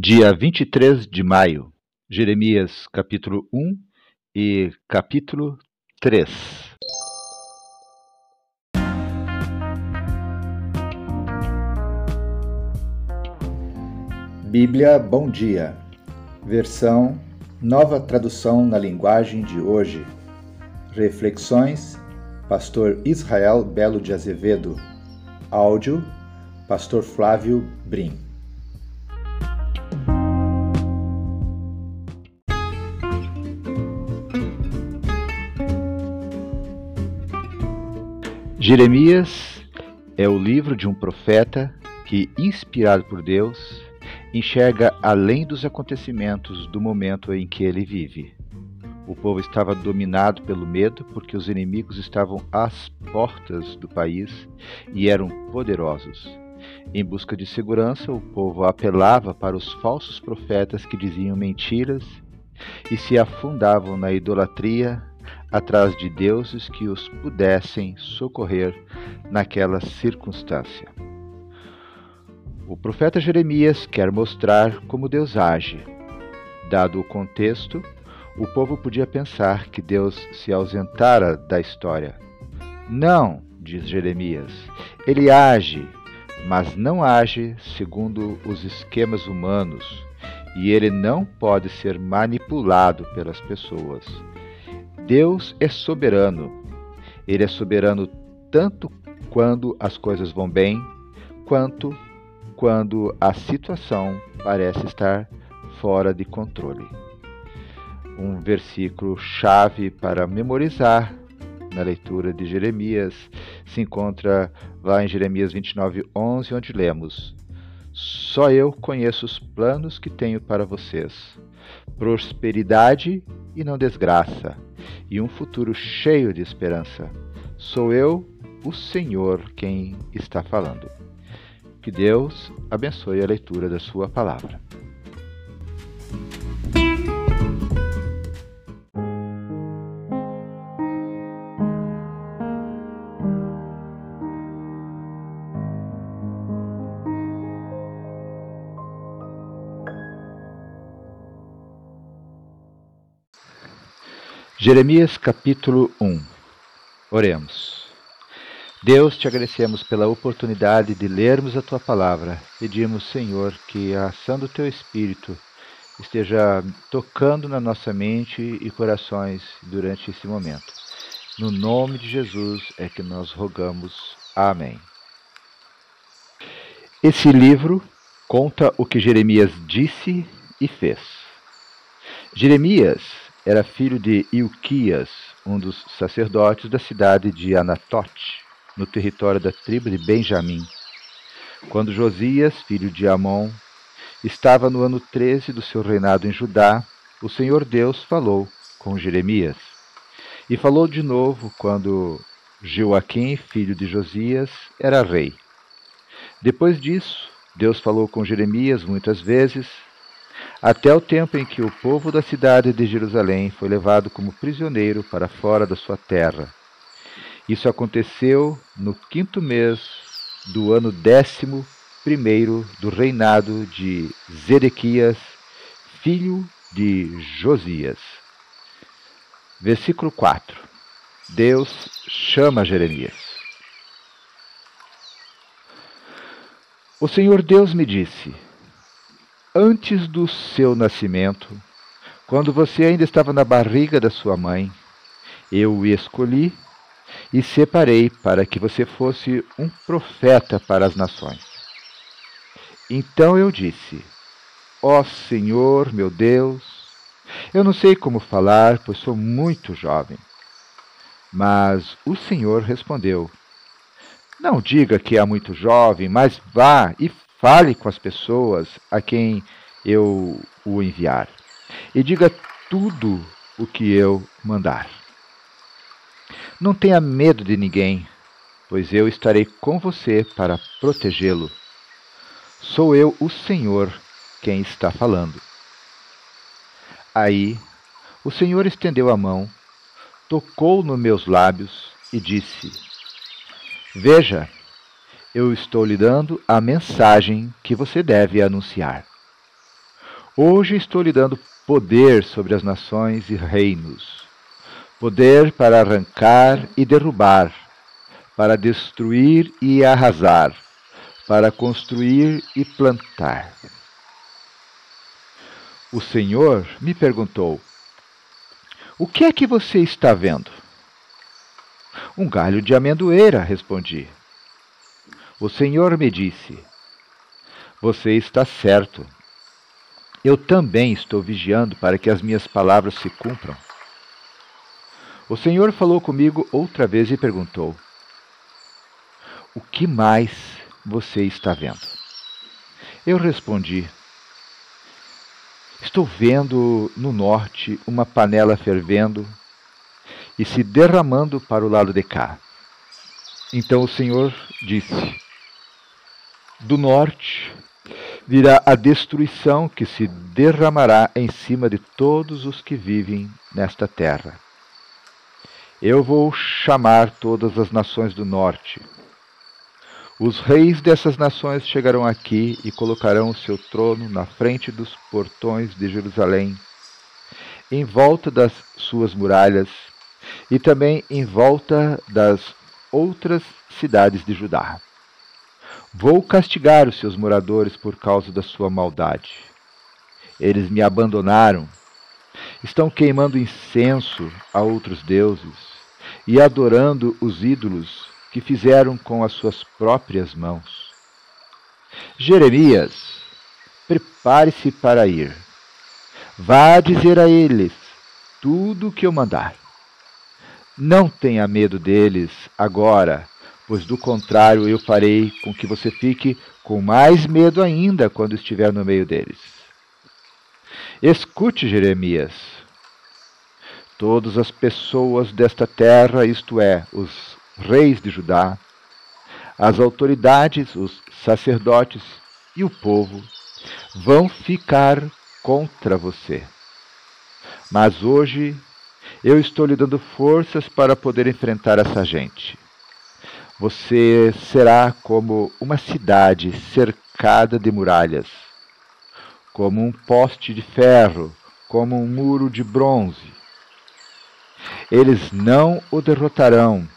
Dia 23 de maio, Jeremias capítulo 1 e capítulo 3. Bíblia Bom Dia, versão Nova Tradução na Linguagem de Hoje. Reflexões, Pastor Israel Belo de Azevedo. Áudio, Pastor Flávio Brim. Jeremias é o livro de um profeta que, inspirado por Deus, enxerga além dos acontecimentos do momento em que ele vive. O povo estava dominado pelo medo porque os inimigos estavam às portas do país e eram poderosos. Em busca de segurança, o povo apelava para os falsos profetas que diziam mentiras e se afundavam na idolatria atrás de deuses que os pudessem socorrer naquela circunstância. O profeta Jeremias quer mostrar como Deus age. Dado o contexto, o povo podia pensar que Deus se ausentara da história. Não, diz Jeremias, ele age, mas não age segundo os esquemas humanos, e ele não pode ser manipulado pelas pessoas. Deus é soberano. Ele é soberano tanto quando as coisas vão bem, quanto quando a situação parece estar fora de controle. Um versículo chave para memorizar na leitura de Jeremias se encontra lá em Jeremias 29, 11, onde lemos: Só eu conheço os planos que tenho para vocês, prosperidade e não desgraça e um futuro cheio de esperança. Sou eu, o Senhor, quem está falando. Que Deus abençoe a leitura da Sua palavra. Jeremias capítulo 1 Oremos. Deus, te agradecemos pela oportunidade de lermos a tua palavra. Pedimos, Senhor, que a ação do teu Espírito esteja tocando na nossa mente e corações durante esse momento. No nome de Jesus é que nós rogamos. Amém. Esse livro conta o que Jeremias disse e fez. Jeremias era filho de Ilquias, um dos sacerdotes da cidade de Anatote, no território da tribo de Benjamim. Quando Josias, filho de Amon, estava no ano 13 do seu reinado em Judá, o Senhor Deus falou com Jeremias. E falou de novo quando Joaquim, filho de Josias, era rei. Depois disso, Deus falou com Jeremias muitas vezes, até o tempo em que o povo da cidade de Jerusalém foi levado como prisioneiro para fora da sua terra. Isso aconteceu no quinto mês do ano décimo primeiro do reinado de Zedequias, filho de Josias. Versículo 4. Deus chama Jeremias. O Senhor Deus me disse: antes do seu nascimento, quando você ainda estava na barriga da sua mãe, eu o escolhi e separei para que você fosse um profeta para as nações. Então eu disse: Ó oh Senhor, meu Deus, eu não sei como falar, pois sou muito jovem. Mas o Senhor respondeu: Não diga que é muito jovem, mas vá e Fale com as pessoas a quem eu o enviar e diga tudo o que eu mandar. Não tenha medo de ninguém, pois eu estarei com você para protegê-lo. Sou eu, o Senhor, quem está falando. Aí o Senhor estendeu a mão, tocou nos meus lábios e disse: Veja, eu estou lhe dando a mensagem que você deve anunciar. Hoje estou lhe dando poder sobre as nações e reinos, poder para arrancar e derrubar, para destruir e arrasar, para construir e plantar. O Senhor me perguntou: O que é que você está vendo? Um galho de amendoeira, respondi. O Senhor me disse: Você está certo. Eu também estou vigiando para que as minhas palavras se cumpram. O Senhor falou comigo outra vez e perguntou: O que mais você está vendo? Eu respondi: Estou vendo no norte uma panela fervendo e se derramando para o lado de cá. Então o Senhor disse: Do norte virá a destruição que se derramará em cima de todos os que vivem nesta terra. Eu vou chamar todas as nações do norte. Os reis dessas nações chegarão aqui e colocarão o seu trono na frente dos portões de Jerusalém, em volta das suas muralhas e também em volta das outras cidades de Judá. Vou castigar os seus moradores por causa da sua maldade. Eles me abandonaram, estão queimando incenso a outros deuses e adorando os ídolos que fizeram com as suas próprias mãos. Jeremias, prepare-se para ir. Vá dizer a eles tudo o que eu mandar. Não tenha medo deles agora, pois do contrário eu farei com que você fique com mais medo ainda quando estiver no meio deles. Escute, Jeremias. Todas as pessoas desta terra, isto é, os reis de Judá, as autoridades, os sacerdotes e o povo, vão ficar contra você. Mas hoje eu estou lhe dando forças para poder enfrentar essa gente. Você será como uma cidade cercada de muralhas, como um poste de ferro, como um muro de bronze. Eles não o derrotarão,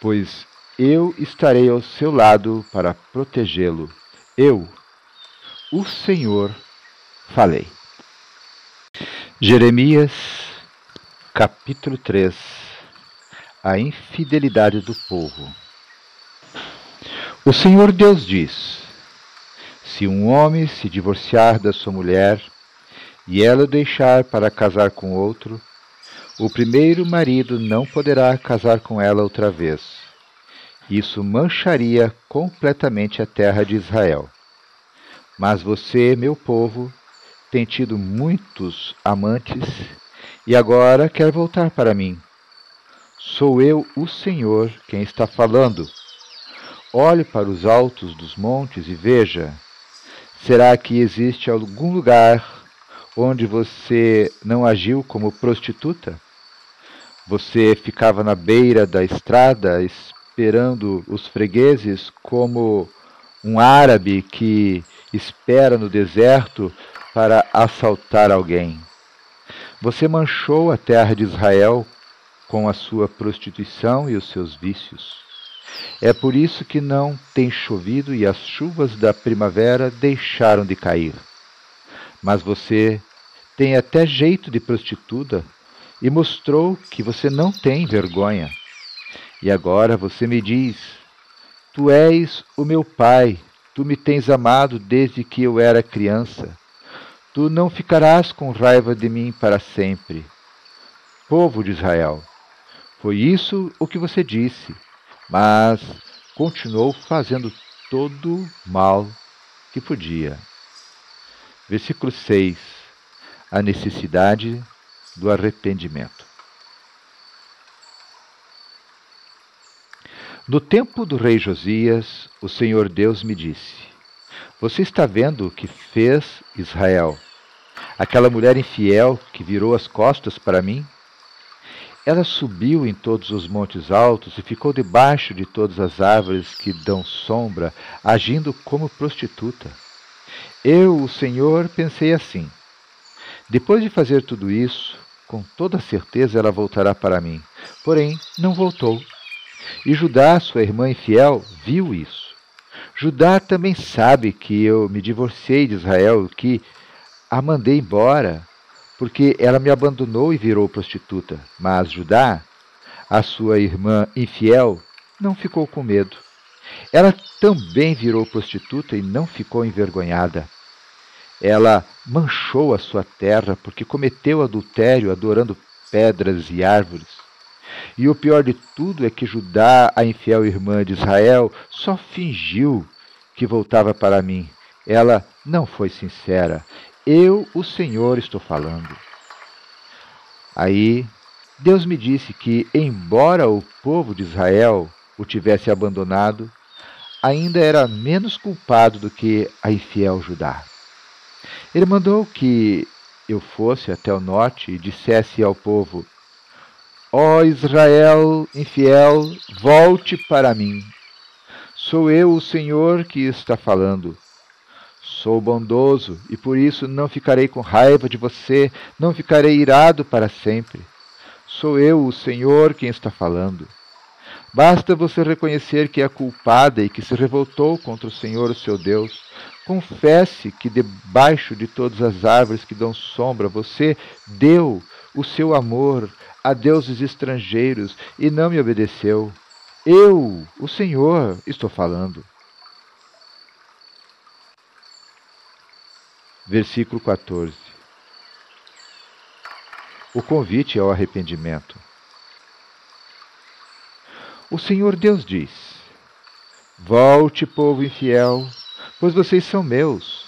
pois eu estarei ao seu lado para protegê-lo. Eu, o Senhor, falei. Jeremias Capítulo 3 A infidelidade do povo. O Senhor Deus diz: Se um homem se divorciar da sua mulher e ela o deixar para casar com outro, o primeiro marido não poderá casar com ela outra vez. Isso mancharia completamente a terra de Israel. Mas você, meu povo, tem tido muitos amantes e agora quer voltar para mim. Sou eu, o Senhor, quem está falando. Olhe para os altos dos montes e veja: será que existe algum lugar onde você não agiu como prostituta? Você ficava na beira da estrada esperando os fregueses como um árabe que espera no deserto para assaltar alguém. Você manchou a terra de Israel com a sua prostituição e os seus vícios. É por isso que não tem chovido e as chuvas da primavera deixaram de cair. Mas você tem até jeito de prostituta e mostrou que você não tem vergonha. E agora você me diz: Tu és o meu pai, tu me tens amado desde que eu era criança. Tu não ficarás com raiva de mim para sempre. Povo de Israel, foi isso o que você disse, mas continuou fazendo todo o mal que podia. Versículo 6. A necessidade do arrependimento. No tempo do rei Josias, o Senhor Deus me disse: você está vendo o que fez Israel? Aquela mulher infiel que virou as costas para mim? Ela subiu em todos os montes altos e ficou debaixo de todas as árvores que dão sombra, agindo como prostituta. Eu, o Senhor, pensei assim: Depois de fazer tudo isso, com toda certeza ela voltará para mim. Porém, não voltou. E Judá, sua irmã infiel, viu isso. Judá também sabe que eu me divorciei de Israel, que a mandei embora, porque ela me abandonou e virou prostituta. Mas Judá, a sua irmã infiel, não ficou com medo. Ela também virou prostituta e não ficou envergonhada. Ela manchou a sua terra porque cometeu adultério adorando pedras e árvores. E o pior de tudo é que Judá, a infiel irmã de Israel, só fingiu que voltava para mim. Ela não foi sincera. Eu, o Senhor, estou falando. Aí Deus me disse que, embora o povo de Israel o tivesse abandonado, ainda era menos culpado do que a infiel Judá. Ele mandou que eu fosse até o norte e dissesse ao povo: Ó oh Israel infiel, volte para mim. Sou eu o Senhor que está falando. Sou bondoso e por isso não ficarei com raiva de você, não ficarei irado para sempre. Sou eu, o Senhor, quem está falando. Basta você reconhecer que é culpada e que se revoltou contra o Senhor, o seu Deus. Confesse que debaixo de todas as árvores que dão sombra, você deu o seu amor a deuses estrangeiros e não me obedeceu. Eu, o Senhor, estou falando. Versículo 14. O convite ao arrependimento. O Senhor Deus diz: Volte, povo infiel, pois vocês são meus.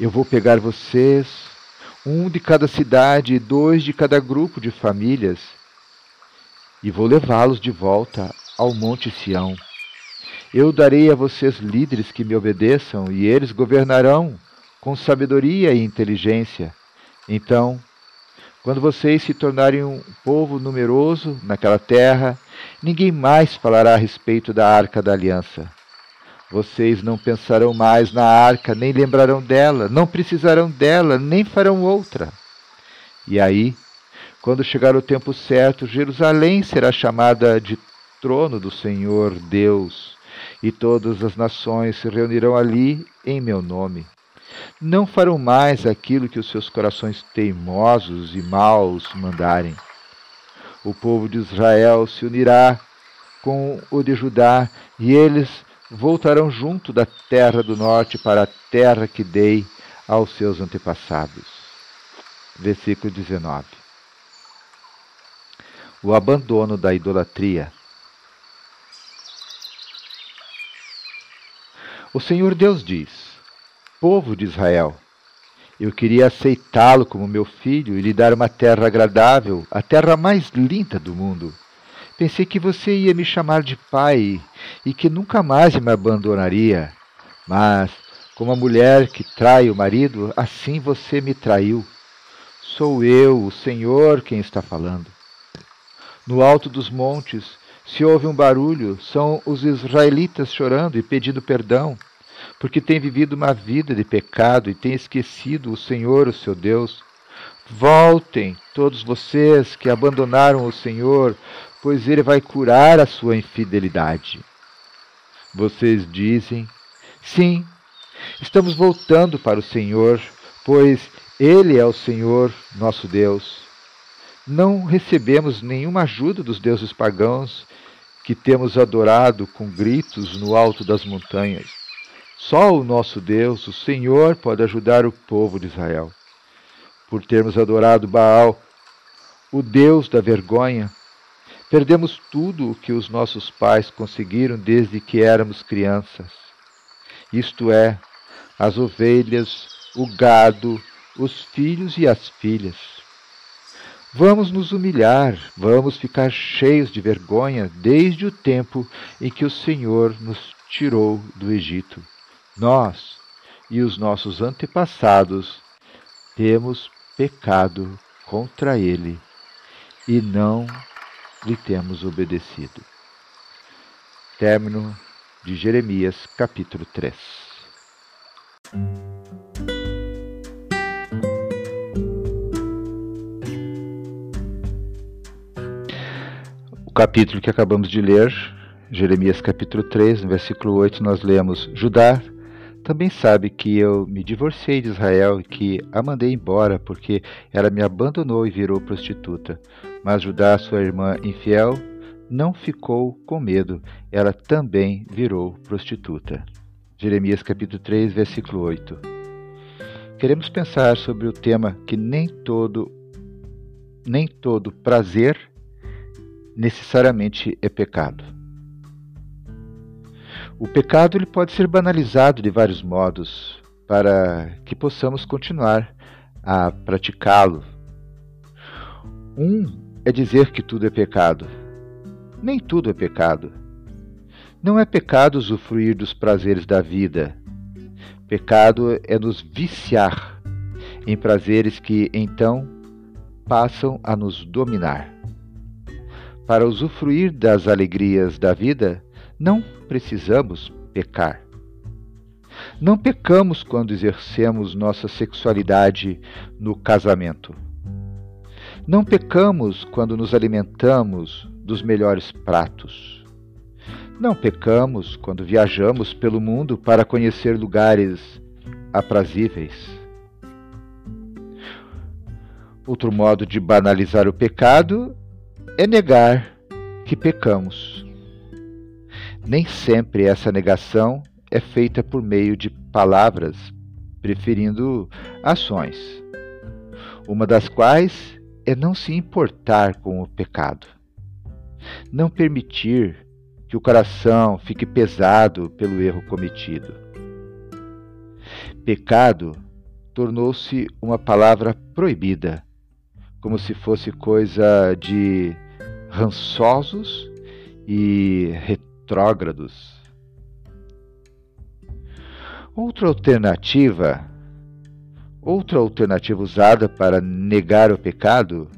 Eu vou pegar vocês, um de cada cidade e dois de cada grupo de famílias, e vou levá-los de volta ao Monte Sião. Eu darei a vocês líderes que me obedeçam, e eles governarão com sabedoria e inteligência. Então, quando vocês se tornarem um povo numeroso naquela terra, ninguém mais falará a respeito da arca da aliança. Vocês não pensarão mais na arca, nem lembrarão dela, não precisarão dela, nem farão outra. E aí, quando chegar o tempo certo, Jerusalém será chamada de trono do Senhor Deus, e todas as nações se reunirão ali em meu nome. Não farão mais aquilo que os seus corações teimosos e maus mandarem o povo de Israel se unirá com o de Judá, e eles voltarão junto da terra do norte para a terra que dei aos seus antepassados. Versículo 19. O abandono da idolatria. O Senhor Deus diz: Povo de Israel, eu queria aceitá-lo como meu filho e lhe dar uma terra agradável, a terra mais linda do mundo. Pensei que você ia me chamar de pai e que nunca mais me abandonaria. Mas, como a mulher que trai o marido, assim você me traiu. Sou eu, o Senhor, quem está falando. No alto dos montes, se ouve um barulho, são os israelitas chorando e pedindo perdão porque tem vivido uma vida de pecado e tem esquecido o Senhor, o seu Deus. Voltem, todos vocês que abandonaram o Senhor, pois Ele vai curar a sua infidelidade. Vocês dizem: Sim, estamos voltando para o Senhor, pois Ele é o Senhor, nosso Deus. Não recebemos nenhuma ajuda dos deuses pagãos que temos adorado com gritos no alto das montanhas. Só o nosso Deus, o Senhor, pode ajudar o povo de Israel. Por termos adorado Baal, o Deus da vergonha, perdemos tudo o que os nossos pais conseguiram desde que éramos crianças. Isto é, as ovelhas, o gado, os filhos e as filhas. Vamos nos humilhar, vamos ficar cheios de vergonha desde o tempo em que o Senhor nos tirou do Egito. Nós e os nossos antepassados temos pecado contra ele e não lhe temos obedecido. Término de Jeremias, capítulo 3. O capítulo que acabamos de ler, Jeremias capítulo 3, no versículo 8, nós lemos: Judá também sabe que eu me divorciei de Israel e que a mandei embora porque ela me abandonou e virou prostituta. Mas Judá, sua irmã infiel, não ficou com medo, ela também virou prostituta. Jeremias capítulo 3, versículo 8. Queremos pensar sobre o tema que nem todo nem todo prazer necessariamente é pecado. O pecado ele pode ser banalizado de vários modos para que possamos continuar a praticá-lo. Um é dizer que tudo é pecado. Nem tudo é pecado. Não é pecado usufruir dos prazeres da vida. Pecado é nos viciar em prazeres que então passam a nos dominar. Para usufruir das alegrias da vida, não precisamos pecar. Não pecamos quando exercemos nossa sexualidade no casamento. Não pecamos quando nos alimentamos dos melhores pratos. Não pecamos quando viajamos pelo mundo para conhecer lugares aprazíveis. Outro modo de banalizar o pecado é negar que pecamos. Nem sempre essa negação é feita por meio de palavras, preferindo ações, uma das quais é não se importar com o pecado, não permitir que o coração fique pesado pelo erro cometido. Pecado tornou-se uma palavra proibida, como se fosse coisa de rançosos e retrógrados. Outra alternativa, outra alternativa usada para negar o pecado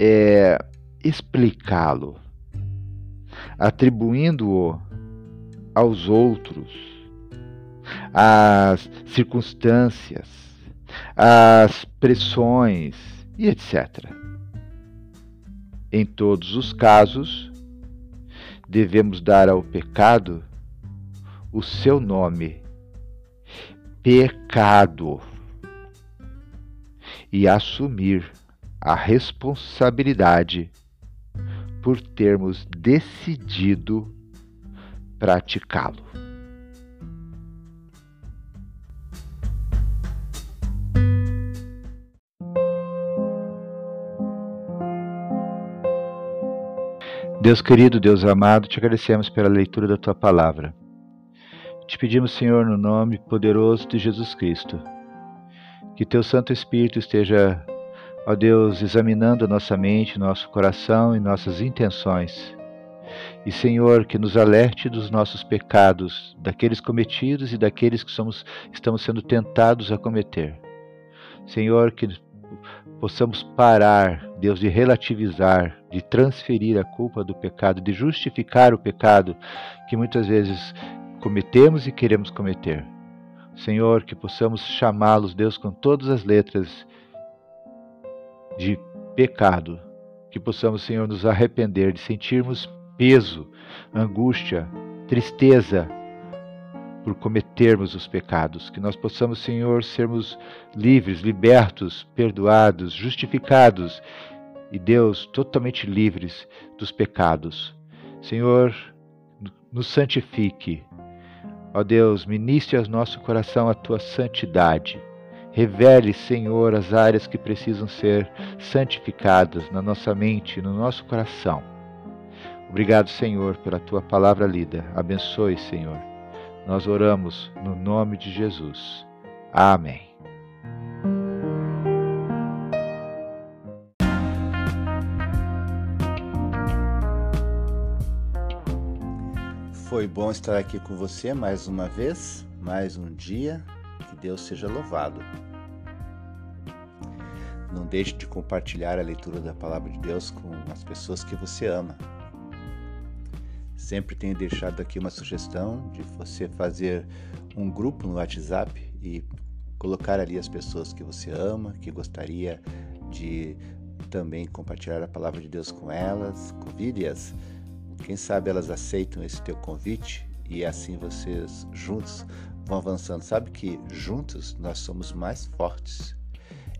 é explicá-lo, atribuindo-o aos outros, às circunstâncias, às pressões e etc. Em todos os casos, devemos dar ao pecado o seu nome, pecado, e assumir a responsabilidade por termos decidido praticá-lo. Deus querido, Deus amado, te agradecemos pela leitura da tua palavra. Te pedimos, Senhor, no nome poderoso de Jesus Cristo, que teu Santo Espírito esteja, ó Deus, examinando a nossa mente, nosso coração e nossas intenções. E, Senhor, que nos alerte dos nossos pecados, daqueles cometidos e daqueles que somos, estamos sendo tentados a cometer. Senhor, que possamos parar, Deus, de relativizar, de transferir a culpa do pecado, de justificar o pecado que muitas vezes cometemos e queremos cometer. Senhor, que possamos chamá-los, Deus, com todas as letras de pecado, que possamos, Senhor, nos arrepender de sentirmos peso, angústia, tristeza, por cometermos os pecados, que nós possamos, Senhor, sermos livres, libertos, perdoados, justificados e, Deus, totalmente livres dos pecados. Senhor, nos santifique. Ó Deus, ministre ao nosso coração a tua santidade. Revele, Senhor, as áreas que precisam ser santificadas na nossa mente, no nosso coração. Obrigado, Senhor, pela tua palavra lida. Abençoe, Senhor nós oramos no nome de Jesus. Amém. Foi bom estar aqui com você mais uma vez, mais um dia. Que Deus seja louvado. Não deixe de compartilhar a leitura da palavra de Deus com as pessoas que você ama. Sempre tenho deixado aqui uma sugestão de você fazer um grupo no WhatsApp e colocar ali as pessoas que você ama, que gostaria de também compartilhar a palavra de Deus com elas, convide-as. Quem sabe elas aceitam esse teu convite e assim vocês juntos vão avançando. Sabe que juntos nós somos mais fortes.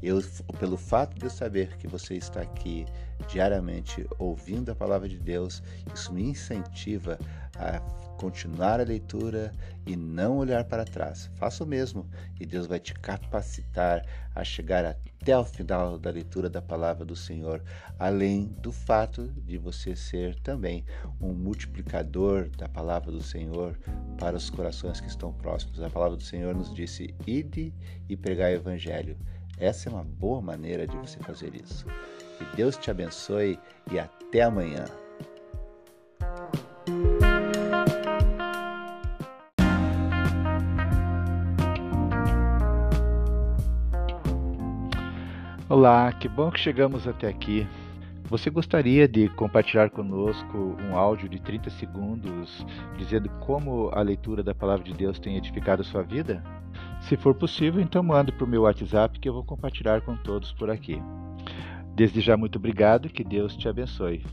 Eu, pelo fato de eu saber que você está aqui diariamente ouvindo a palavra de Deus, isso me incentiva a continuar a leitura e não olhar para trás. Faça o mesmo e Deus vai te capacitar a chegar até o final da leitura da palavra do Senhor, além do fato de você ser também um multiplicador da palavra do Senhor para os corações que estão próximos. A palavra do Senhor nos disse: ide e pregai o evangelho. Essa é uma boa maneira de você fazer isso. Que Deus te abençoe e até amanhã. Olá, que bom que chegamos até aqui. Você gostaria de compartilhar conosco um áudio de 30 segundos dizendo como a leitura da palavra de Deus tem edificado a sua vida? Se for possível, então mande para o meu WhatsApp que eu vou compartilhar com todos por aqui. Desde já, muito obrigado e que Deus te abençoe.